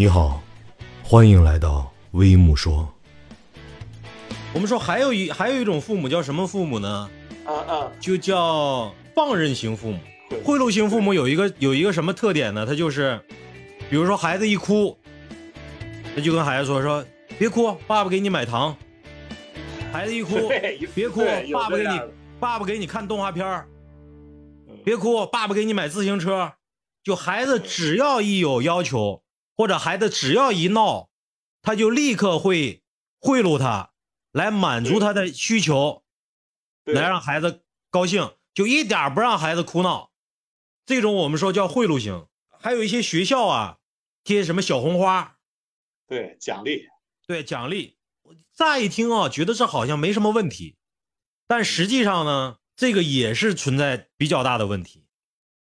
你好，欢迎来到微木说。我们说还有一还有一种父母叫什么父母呢？啊啊，就叫放任型父母。贿赂型父母有一个有一个什么特点呢？他就是，比如说孩子一哭，他就跟孩子说说别哭，爸爸给你买糖。孩子一哭，别哭爸爸给你爸爸给你看动画片儿嗯别哭，爸爸给你买自行车。就孩子只要一有要求，或者孩子只要一闹，他就立刻会贿赂他，来满足他的需求，来让孩子高兴，就一点不让孩子哭闹。这种我们说叫贿赂型。还有一些学校啊，贴什么小红花，对奖励，对奖励，乍一听啊，觉得这好像没什么问题，但实际上呢，这个也是存在比较大的问题。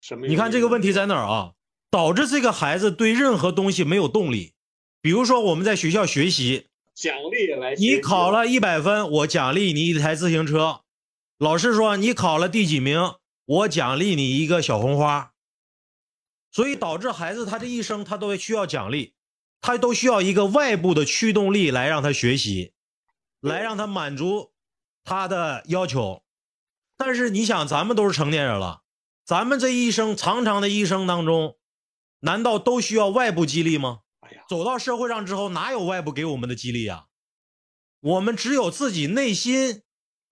什么？你看这个问题在哪儿啊？导致这个孩子对任何东西没有动力。比如说我们在学校学习，奖励来你考了一百分，我奖励你一台自行车；老师说你考了第几名，我奖励你一个小红花。所以导致孩子他这一生他都需要奖励，他都需要一个外部的驱动力来让他学习，来让他满足他的要求。但是你想，咱们都是成年人了，咱们这一生长长的一生当中，难道都需要外部激励吗？哎呀，走到社会上之后，哪有外部给我们的激励呀？我们只有自己内心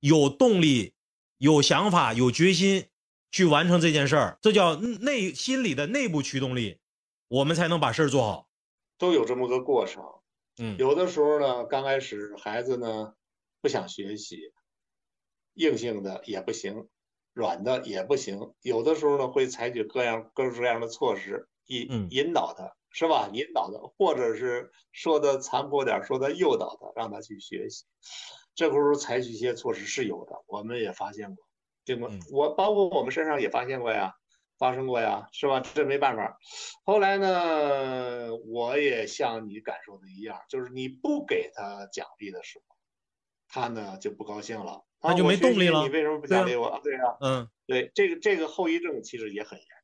有动力、有想法、有决心去完成这件事儿，这叫内心里的内部驱动力，我们才能把事儿做好。都有这么个过程。嗯，有的时候呢，刚开始孩子呢不想学习，硬性的也不行，软的也不行。有的时候呢，会采取各样各式各样的措施引嗯引导他，是吧？引导他，或者是说的残酷点儿，说的诱导他，让他去学习。这个时候采取一些措施是有的，我们也发现过，对吗嗯？我包括我们身上也发现过呀。发生过呀，是吧？这没办法。后来呢，我也像你感受的一样，就是你不给他奖励的时候，他呢就不高兴了，他就没动力了你为什么不奖励我？对呀、嗯，对，这个这个后遗症其实也很严重，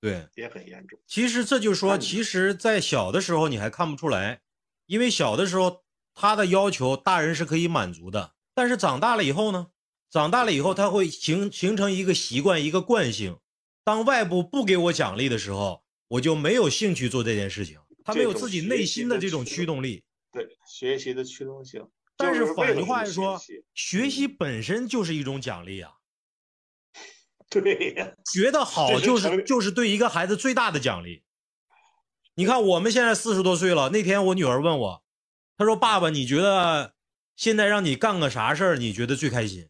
对。也很严重。其实这就是说，其实，在小的时候你还看不出来，因为小的时候他的要求大人是可以满足的，但是长大了以后呢，长大了以后他会形形成一个习惯，一个惯性。当外部不给我奖励的时候，我就没有兴趣做这件事情，他没有自己内心的这种驱驱动力。对，学习的驱动性。但是反句了你话是说学习本身就是一种奖励啊，对呀，学得好就是就是对一个孩子最大的奖励。你看我们现在四十多岁了，那天我女儿问我，她说：“爸爸，你觉得现在让你干个啥事儿，你觉得最开心？”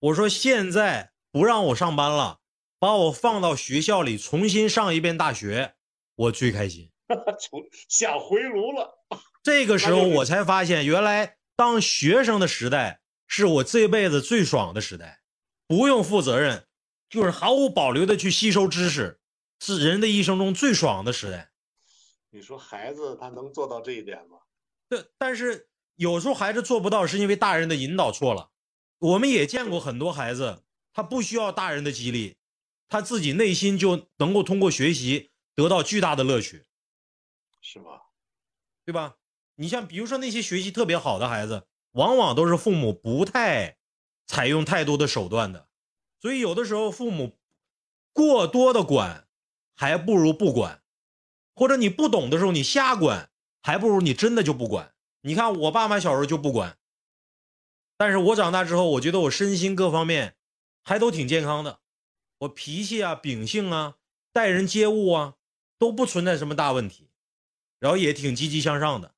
我说：“现在不让我上班了，把我放到学校里重新上一遍大学，我最开心。”从想回炉了。这个时候我才发现，原来当学生的时代是我这辈子最爽的时代，不用负责任，就是毫无保留的去吸收知识，是人的一生中最爽的时代。你说孩子他能做到这一点吗？对，但是有时候孩子做不到，是因为大人的引导错了。我们也见过很多孩子，他不需要大人的激励，他自己内心就能够通过学习得到巨大的乐趣。是吧？对吧？你像比如说那些学习特别好的孩子，往往都是父母不太采用太多的手段的，所以有的时候父母过多的管，还不如不管，或者你不懂的时候你瞎管，还不如你真的就不管。你看我爸妈小时候就不管，但是我长大之后，我觉得我身心各方面还都挺健康的，我脾气啊、秉性啊、待人接物啊都不存在什么大问题。然后也挺积极向上的，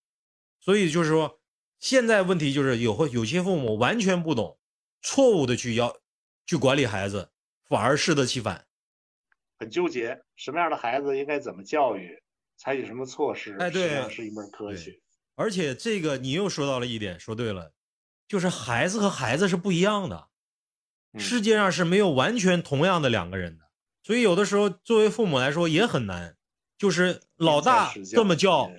所以就是说，现在问题就是有会有些父母完全不懂，错误的去要去管理孩子，反而适得其反。很纠结，什么样的孩子应该怎么教育，采取什么措施，哎对是一门科学。而且这个你又说到了一点，说对了，就是孩子和孩子是不一样的，嗯世界上是没有完全同样的两个人的，所以有的时候作为父母来说也很难，就是老大这么教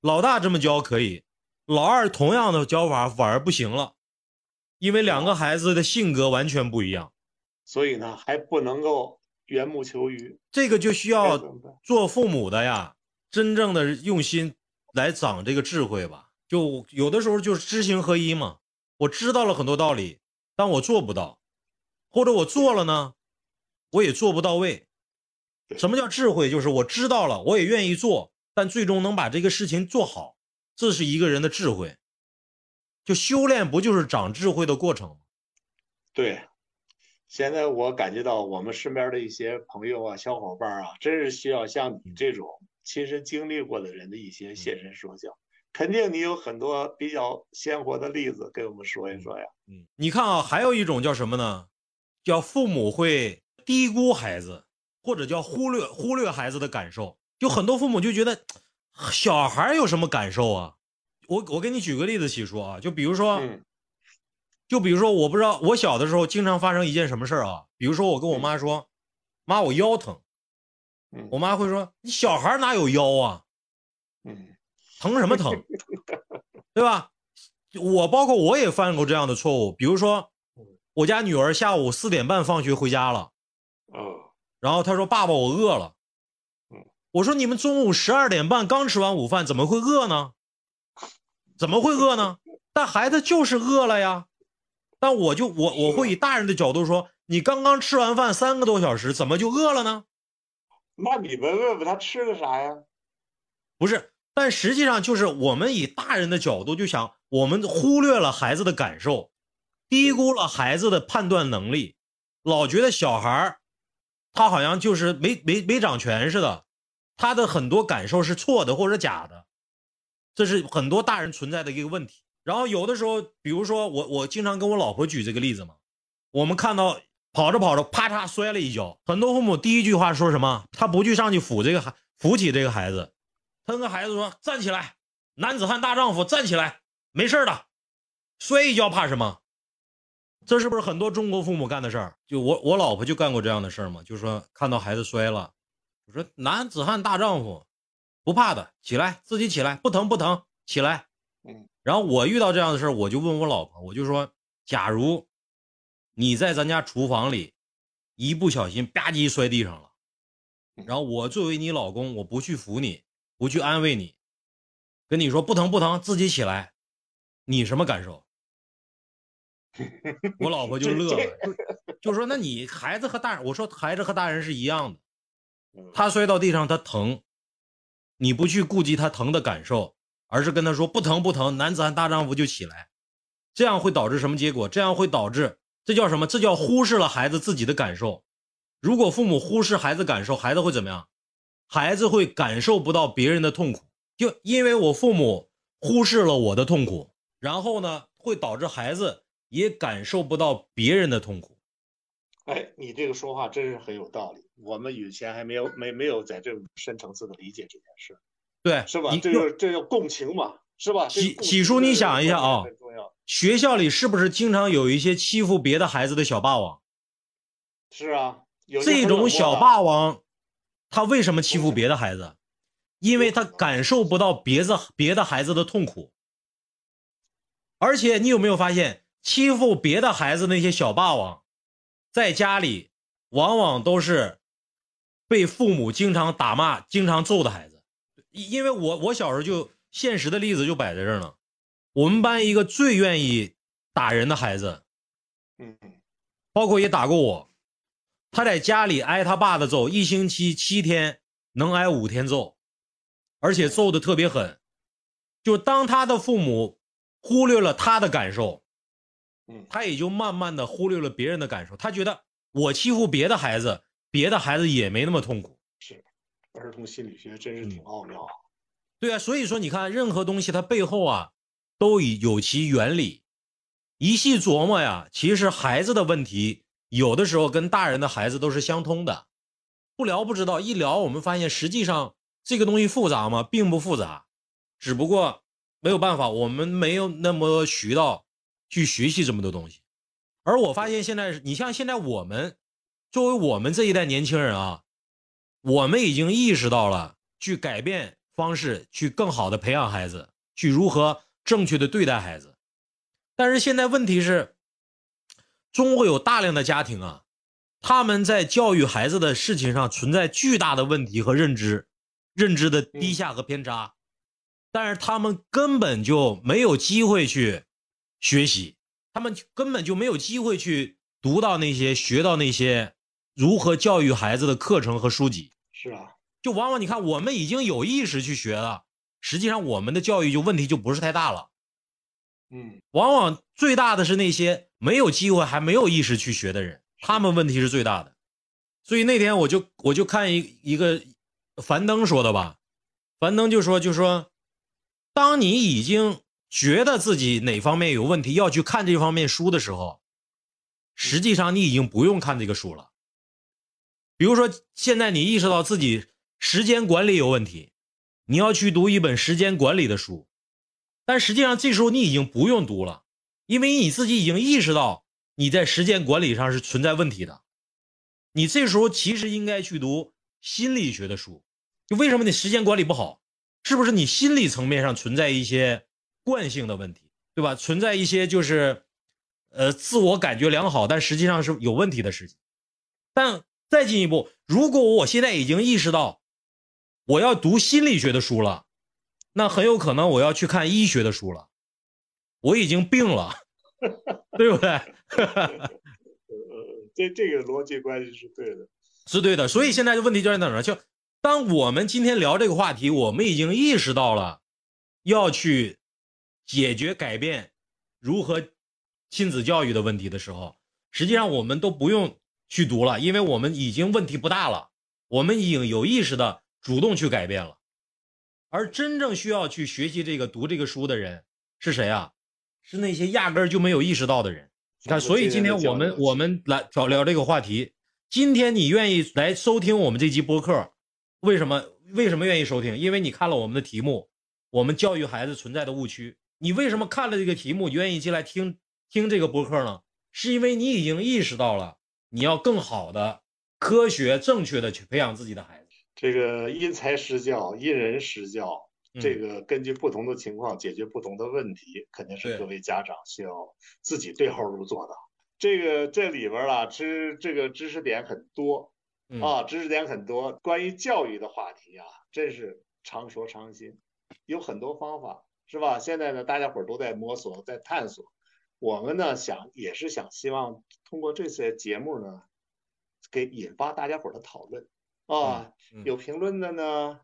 老大这么教可以，老二同样的教法反而不行了，因为两个孩子的性格完全不一样，所以呢，还不能够缘木求鱼。这个就需要做父母的呀，真正的用心来长这个智慧吧。就有的时候就是知行合一嘛。我知道了很多道理，但我做不到，或者我做了呢，我也做不到位。什么叫智慧？就是我知道了，我也愿意做，但最终能把这个事情做好，这是一个人的智慧。就修炼不就是长智慧的过程吗？对，现在我感觉到我们身边的一些朋友啊、小伙伴啊，真是需要像你这种亲身经历过的人的一些现身说教。肯定你有很多比较鲜活的例子给我们说一说呀。嗯，你看啊，还有一种叫什么呢？叫父母会低估孩子，或者叫忽略忽略孩子的感受。就很多父母就觉得小孩有什么感受啊？我我给你举个例子，起说啊，就比如说，就比如说，我不知道我小的时候经常发生一件什么事儿啊？比如说我跟我妈说，妈我腰疼，我妈会说你小孩哪有腰啊？嗯。疼什么疼，对吧？我包括我也犯过这样的错误，比如说，我家女儿下午四点半放学回家了，然后她说：“爸爸，我饿了。”我说：“你们中午十二点半刚吃完午饭，怎么会饿呢？怎么会饿呢？但孩子就是饿了呀。但我就我我会以大人的角度说，你刚刚吃完饭三个多小时，怎么就饿了呢？那你们问问他吃的啥呀？不是。”但实际上，就是我们以大人的角度就想，我们忽略了孩子的感受，低估了孩子的判断能力，老觉得小孩他好像就是没没没长全似的，他的很多感受是错的或者假的，这是很多大人存在的一个问题。然后有的时候，比如说我我经常跟我老婆举这个例子嘛，我们看到跑着跑着啪嚓摔了一跤，很多父母第一句话说什么？他不去上去扶这个孩，扶起这个孩子。他跟孩子说：“站起来，男子汉大丈夫，站起来，没事的，摔一跤怕什么？这是不是很多中国父母干的事儿？就我我老婆就干过这样的事儿嘛，就说看到孩子摔了，我说男子汉大丈夫，不怕的，起来，自己起来，不疼不疼，起来。嗯，然后我遇到这样的事儿，我就问我老婆，我就说，假如你在咱家厨房里，一不小心吧唧摔地上了，然后我作为你老公，我不去扶你。”不去安慰你，跟你说不疼不疼，自己起来，你什么感受？我老婆就乐了，就说：“那你孩子和大人，我说孩子和大人是一样的，他摔到地上他疼，你不去顾及他疼的感受，而是跟他说不疼不疼，男子汉大丈夫就起来，这样会导致什么结果？这样会导致这叫什么？这叫忽视了孩子自己的感受。如果父母忽视孩子感受，孩子会怎么样？”孩子会感受不到别人的痛苦，就因为我父母忽视了我的痛苦，然后呢，会导致孩子也感受不到别人的痛苦。哎，你这个说话真是很有道理。我们以前还没有没没有在这种深层次的理解这件事，对，是吧？这个这叫共情嘛，是吧？喜喜叔，你想一下啊，学校里是不是经常有一些欺负别的孩子的小霸王？是啊，这种小霸王。他为什么欺负别的孩子？因为他感受不到别的别的孩子的痛苦。而且你有没有发现，欺负别的孩子那些小霸王，在家里往往都是被父母经常打骂、经常揍的孩子。因为我我小时候就现实的例子就摆在这儿呢。我们班一个最愿意打人的孩子，嗯，包括也打过我。他在家里挨他爸的揍，一星期七天能挨五天揍，而且揍的特别狠。就当他的父母忽略了他的感受，嗯，他也就慢慢的忽略了别人的感受。他觉得我欺负别的孩子，别的孩子也没那么痛苦。是，儿童心理学真是挺奥妙。对啊，所以说你看，任何东西它背后啊，都有其原理。一细琢磨呀，其实孩子的问题。有的时候跟大人的孩子都是相通的，不聊不知道，一聊我们发现实际上这个东西复杂吗？并不复杂，只不过没有办法，我们没有那么渠道去学习这么多东西。而我发现现在，你像现在我们作为我们这一代年轻人啊，我们已经意识到了去改变方式，去更好的培养孩子，去如何正确的对待孩子。但是现在问题是。中国有大量的家庭啊，他们在教育孩子的事情上存在巨大的问题和认知，认知的低下和偏差，但是他们根本就没有机会去学习，他们根本就没有机会去读到那些、学到那些如何教育孩子的课程和书籍。是啊，就往往你看，我们已经有意识去学了，实际上我们的教育就问题就不是太大了。嗯，往往最大的是那些没有机会还没有意识去学的人，他们问题是最大的。所以那天我就我就看一一个樊登说的吧，樊登就说就说，当你已经觉得自己哪方面有问题要去看这方面书的时候，实际上你已经不用看这个书了。比如说现在你意识到自己时间管理有问题，你要去读一本时间管理的书。但实际上，这时候你已经不用读了，因为你自己已经意识到你在时间管理上是存在问题的。你这时候其实应该去读心理学的书。就为什么你时间管理不好？是不是你心理层面上存在一些惯性的问题，对吧？存在一些就是，呃，自我感觉良好，但实际上是有问题的事情。但再进一步，如果我现在已经意识到我要读心理学的书了。那很有可能我要去看医学的书了，我已经病了，对不对？呃，这这个逻辑关系是对的，是对的。所以现在的问题就在哪儿？就当我们今天聊这个话题，我们已经意识到了要去解决、改变如何亲子教育的问题的时候，实际上我们都不用去读了，因为我们已经问题不大了，我们已经有意识的主动去改变了。而真正需要去学习这个、读这个书的人是谁啊？是那些压根儿就没有意识到的人。你看，所以今天我们我们来聊聊这个话题。今天你愿意来收听我们这期播客，为什么？为什么愿意收听？因为你看了我们的题目，我们教育孩子存在的误区。你为什么看了这个题目，愿意进来听听这个播客呢？是因为你已经意识到了，你要更好的、科学、正确的去培养自己的孩子。这个因材施教，因人施教，这个根据不同的情况解决不同的问题，肯定是各位家长需要自己对号入座的。这个这里边啊，知这个知识点很多啊，知识点很多。关于教育的话题啊，真是常说常新，有很多方法，是吧？现在呢，大家伙儿都在摸索，在探索。我们呢，想也是想希望通过这些节目呢，给引发大家伙儿的讨论。啊，有评论的呢，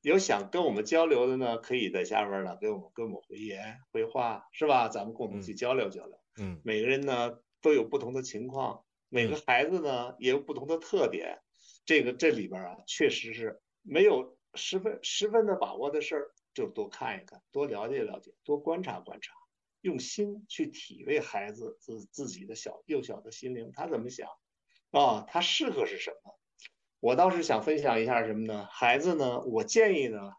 有想跟我们交流的呢，可以在下边呢给我们跟我们回言回话，是吧？咱们共同去交流交流。嗯，每个人呢都有不同的情况，每个孩子呢也有不同的特点。这个这里边啊，确实是没有十分十分的把握的事儿，就多看一看，多了解了解，多观察观察，用心去体味孩子自自己的小幼小的心灵，他怎么想啊？他适合是什么？我倒是想分享一下什么呢？孩子呢？我建议呢，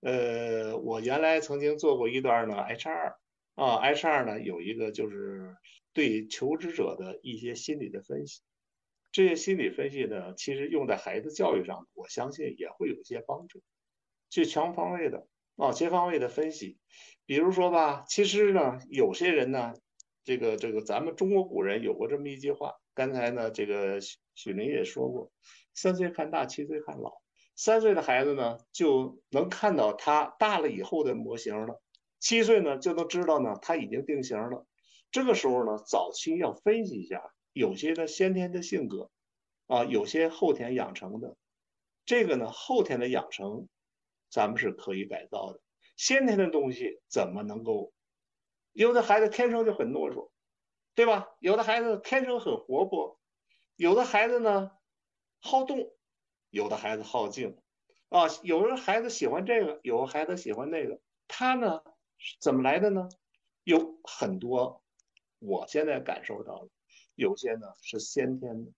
呃，我原来曾经做过一段呢，HR 啊，HR 呢有一个就是对求职者的一些心理的分析，这些心理分析呢，其实用在孩子教育上，我相信也会有一些帮助，去全方位的啊，全方位的分析。比如说吧，其实呢，有些人呢，这个这个咱们中国古人有过这么一句话，刚才呢，这个许许林也说过。三岁看大，七岁看老。三岁的孩子呢，就能看到他大了以后的模型了；七岁呢，就能知道呢，他已经定型了。这个时候呢，早期要分析一下，有些的先天的性格，啊，有些后天养成的。这个呢，后天的养成，咱们是可以改造的。先天的东西怎么能够？有的孩子天生就很懦弱，对吧？有的孩子天生很活泼，有的孩子呢？好动，有的孩子好静，啊，有的孩子喜欢这个，有的孩子喜欢那个。他呢，怎么来的呢？有很多，我现在感受到的，有些呢是先天的，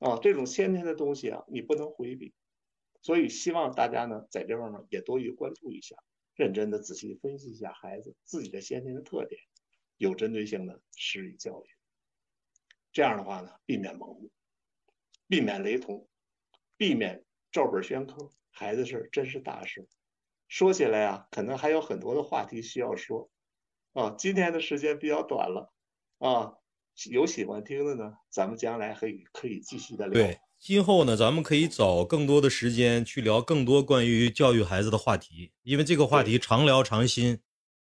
啊，这种先天的东西啊，你不能回避。所以希望大家呢，在这块呢也多于关注一下，认真的仔细分析一下孩子自己的先天的特点，有针对性的施以教育。这样的话呢，避免盲目。避免雷同，避免照本宣科，孩子事真是大事。说起来啊，可能还有很多的话题需要说啊。今天的时间比较短了啊，有喜欢听的呢，咱们将来可以可以继续的聊。对，今后呢，咱们可以找更多的时间去聊更多关于教育孩子的话题，因为这个话题常聊常新，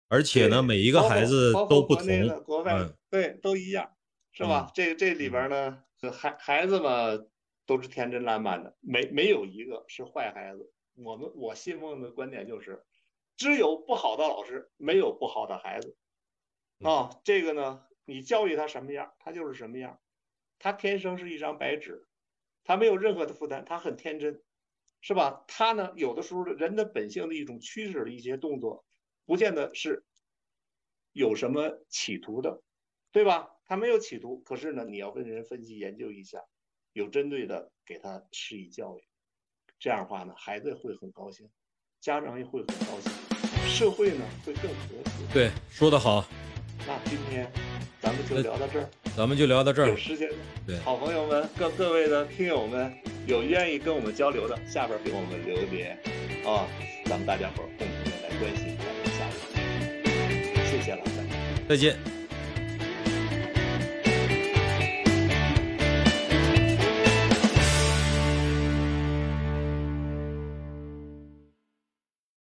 而且呢，每一个孩子都不同，国外嗯，对，都一样，是吧？这这里边呢，孩孩子嘛都是天真烂漫的，没没有一个是坏孩子。我们我信奉的观点就是，只有不好的老师，没有不好的孩子。啊，这个呢，你教育他什么样，他就是什么样，他天生是一张白纸。他没有任何的负担，他很天真，是吧？他呢，有的时候人的本性的一种驱使的一些动作，不见得是有什么企图的，对吧？他没有企图，可是呢，你要跟人分析研究一下，有针对的给他施以教育，这样的话呢，孩子会很高兴，家长也会很高兴，社会呢会更和谐。对，说得好。那今天咱们就聊到这儿。咱们就聊到这儿。有时间，对，好朋友们，各各位的听友们，有愿意跟我们交流的，下边给我们留言。啊，咱们大家伙共同的来关心一下下谢谢老三，再见。